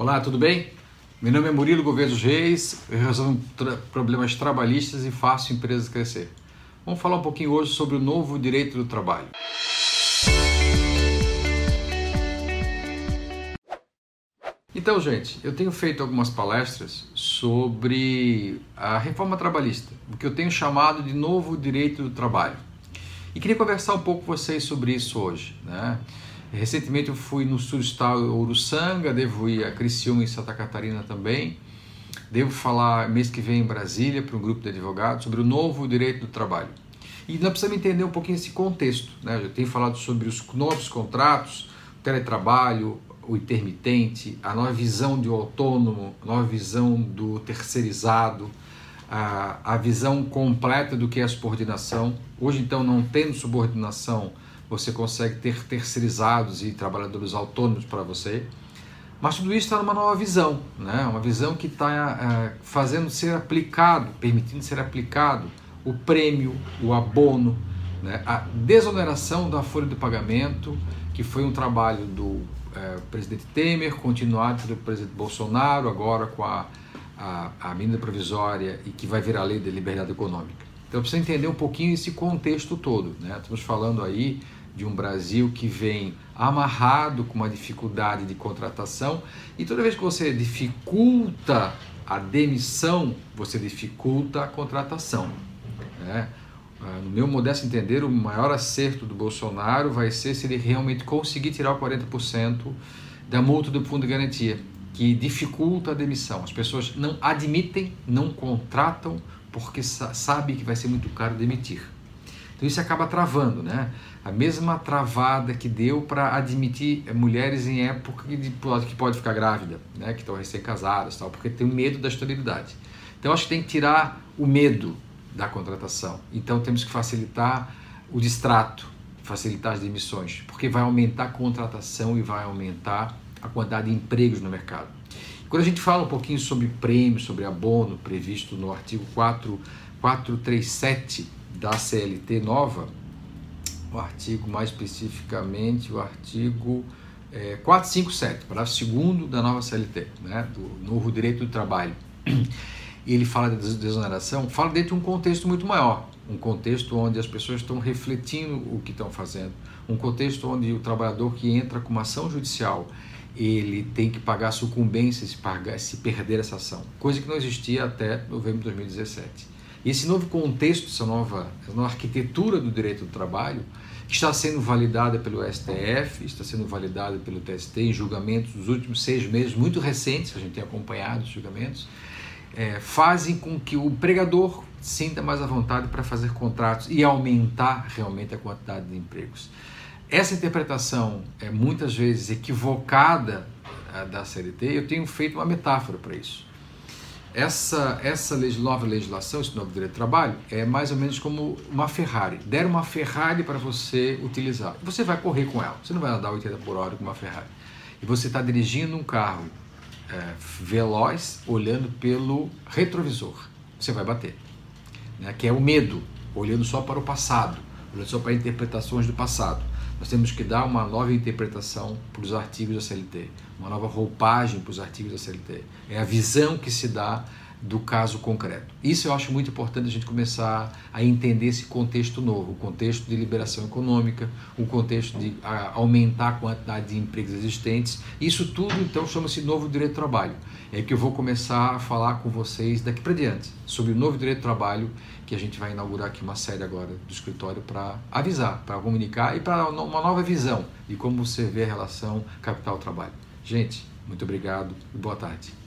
Olá, tudo bem? Meu nome é Murilo Gouveia Reis, eu resolvo problemas trabalhistas e faço empresas crescer. Vamos falar um pouquinho hoje sobre o novo direito do trabalho. Então, gente, eu tenho feito algumas palestras sobre a reforma trabalhista, o que eu tenho chamado de novo direito do trabalho. E queria conversar um pouco com vocês sobre isso hoje. Né? Recentemente eu fui no estado Uruçanga, devo ir a Criciúma em Santa Catarina também. Devo falar mês que vem em Brasília para um grupo de advogados sobre o novo direito do trabalho. E nós precisamos entender um pouquinho esse contexto. Né? Eu tenho falado sobre os novos contratos, o teletrabalho, o intermitente, a nova visão do autônomo, a nova visão do terceirizado, a, a visão completa do que é a subordinação. Hoje, então, não tendo subordinação, você consegue ter terceirizados e trabalhadores autônomos para você. Mas tudo isso está numa nova visão, né? uma visão que está é, fazendo ser aplicado, permitindo ser aplicado o prêmio, o abono, né? a desoneração da folha de pagamento, que foi um trabalho do é, presidente Temer, continuado pelo presidente Bolsonaro, agora com a, a, a medida provisória e que vai virar lei da liberdade econômica. Então precisa entender um pouquinho esse contexto todo. Né? Estamos falando aí de um Brasil que vem amarrado com uma dificuldade de contratação e toda vez que você dificulta a demissão, você dificulta a contratação. Né? Ah, no meu modesto entender, o maior acerto do Bolsonaro vai ser se ele realmente conseguir tirar o 40% da multa do fundo de garantia, que dificulta a demissão. As pessoas não admitem, não contratam, porque sabem que vai ser muito caro demitir. Então isso acaba travando, né? A mesma travada que deu para admitir mulheres em época de, que pode ficar grávida, né? Que estão recém-casadas, tal, porque tem medo da esterilidade. Então acho que tem que tirar o medo da contratação. Então temos que facilitar o distrato, facilitar as demissões, porque vai aumentar a contratação e vai aumentar a quantidade de empregos no mercado. Quando a gente fala um pouquinho sobre prêmio, sobre abono previsto no artigo 4, 437 da CLT nova, o artigo mais especificamente, o artigo é, 457, parágrafo 2 da nova CLT, né, do novo direito do trabalho ele fala de desoneração, fala dentro de um contexto muito maior, um contexto onde as pessoas estão refletindo o que estão fazendo, um contexto onde o trabalhador que entra com uma ação judicial ele tem que pagar sucumbência se, pagar, se perder essa ação, coisa que não existia até novembro de 2017. Esse novo contexto, essa nova, essa nova arquitetura do direito do trabalho, que está sendo validada pelo STF, está sendo validada pelo TST em julgamentos dos últimos seis meses, muito recentes, a gente tem acompanhado os julgamentos, é, fazem com que o empregador sinta mais à vontade para fazer contratos e aumentar realmente a quantidade de empregos. Essa interpretação é muitas vezes equivocada da CLT, eu tenho feito uma metáfora para isso. Essa, essa nova legislação, esse novo direito de trabalho, é mais ou menos como uma Ferrari. Deram uma Ferrari para você utilizar. Você vai correr com ela, você não vai andar 80 por hora com uma Ferrari. E você está dirigindo um carro é, veloz olhando pelo retrovisor. Você vai bater. Né? Que é o medo, olhando só para o passado, só para interpretações do passado. Nós temos que dar uma nova interpretação para os artigos da CLT, uma nova roupagem para os artigos da CLT. É a visão que se dá do caso concreto. Isso eu acho muito importante a gente começar a entender esse contexto novo, o contexto de liberação econômica, o contexto de aumentar a quantidade de empregos existentes. Isso tudo então chama-se novo direito do trabalho. É que eu vou começar a falar com vocês daqui para diante sobre o novo direito do trabalho que a gente vai inaugurar aqui uma série agora do escritório para avisar, para comunicar e para uma nova visão de como você vê a relação capital-trabalho. Gente, muito obrigado e boa tarde.